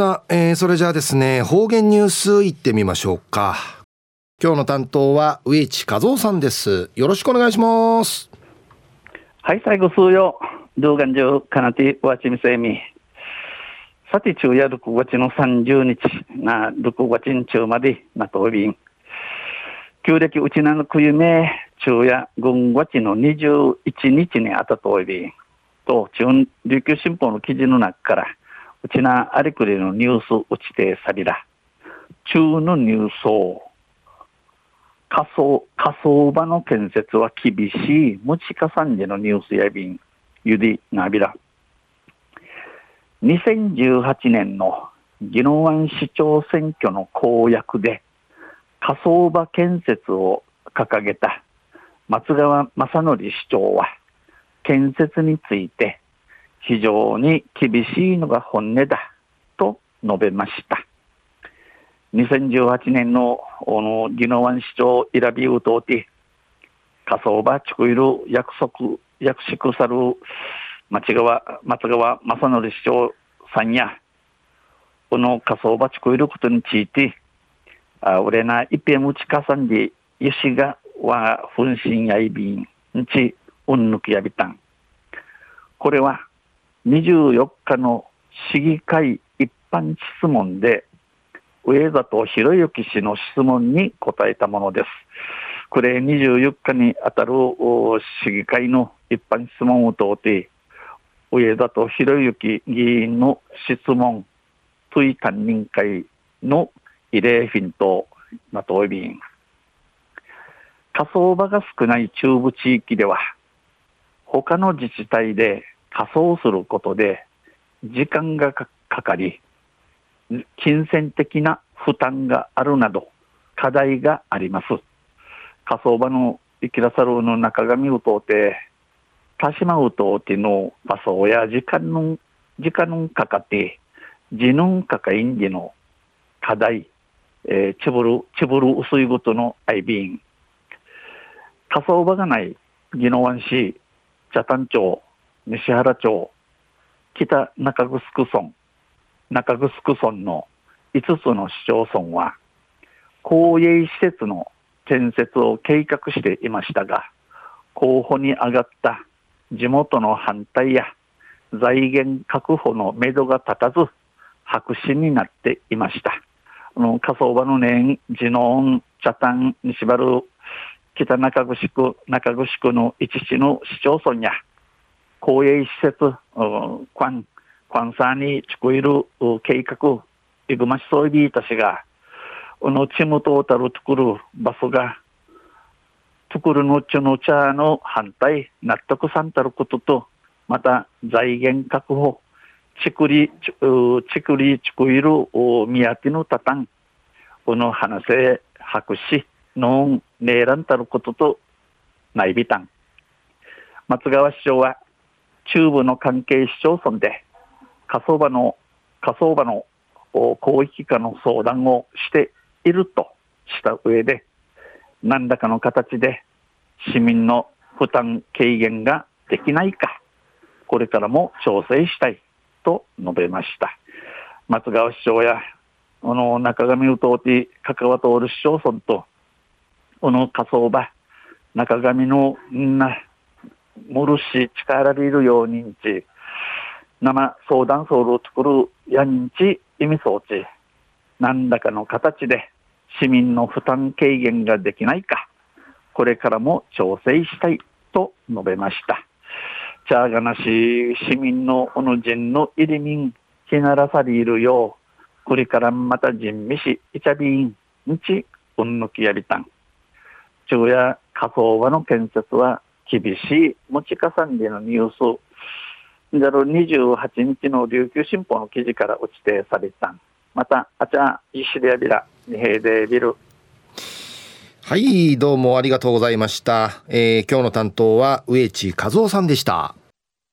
さあ、えー、それじゃあですね、方言ニュースいってみましょうか。今日の担当は植地和夫さんです。よろしくお願いします。はい、最後数よ。動画上、かなて、わちみせみ。さて、昼夜6月の30日、な、6月中まで、なとびん。旧暦うちなのくゆめ、昼夜5月の21日にあたとびん。と、中琉球新報の記事の中から、うちなありくりのニュースうちてさびら。中のニュースを、仮想、仮想場の建設は厳しい、ムチカ産地のニュースやびん、ゆりなびら。2018年の宜野湾市長選挙の公約で、仮想場建設を掲げた松川正則市長は、建設について非常に厳しいのが本音だと述べました。2018年のあの宜野湾市長イラビウトーティ、仮想場地区いる約束、約束さる町川、松川正則市長さんや、この仮想場地区いることについて、あ俺な一遍打ち重んで、ゆしがは分身やいびん、んち、うんぬきやびたん。これは24日の市議会一般質問で、上里博之氏の質問に答えたものです。これ24日にあたる市議会の一般質問を通って、上里博之議員の質問、追担任会の慰霊品となとおびん。火葬場が少ない中部地域では、他の自治体で仮装することで時間がかかり、金銭的な負担があるなど課題があります。火葬場の生きらさるの中上うとうて、田島うとうての場所や時間の、時間のかかって、時のかかいんでの課題、え、ちぶる、ちぶる薄いごとのアイビン。火葬場がない宜野湾市、茶谷町、西原町、北中城村、中城村の5つの市町村は、公営施設の建設を計画していましたが、候補に上がった地元の反対や財源確保のめどが立たず、白紙になっていました。あの、火葬場の年、地の茶谷、西原、北中城区、中城区の一市の市町村や、公営施設、quan、quan さに作る計画、いぐましそういたしが、このチムトータル作る場所が、作るのちの茶の反対、納得さんたることと、また財源確保、ちくり、ちくりちくいる宮城のたたん、この話せ、白紙、のん、ねえらんたることと、ないびたん。松川市長は、中部の関係市町村で火葬場の火葬場の広域化の相談をしているとした上で何らかの形で市民の負担軽減ができないかこれからも調整したいと述べました。松川市長やこの中上宇東地関わとおる市町村とこの火葬場中上のなもるし力びるようにんち、生相談ソウルを作るやんち意味装置、何らかの形で市民の負担軽減ができないか、これからも調整したいと述べました。チャーガナシ市民のおの人の入り民、ひならさりいるよう、これからまた人味し、いちゃびん、んち、うんぬきやりたん。昼夜火葬場の建設は厳しい持ち重ねのニュース、じゃろ28日の琉球新報の記事から落ちてされたまた、あちゃ、石でやびら、二平でビル。はい、どうもありがとうございました。えー、今日の担当は植地和夫さんでした。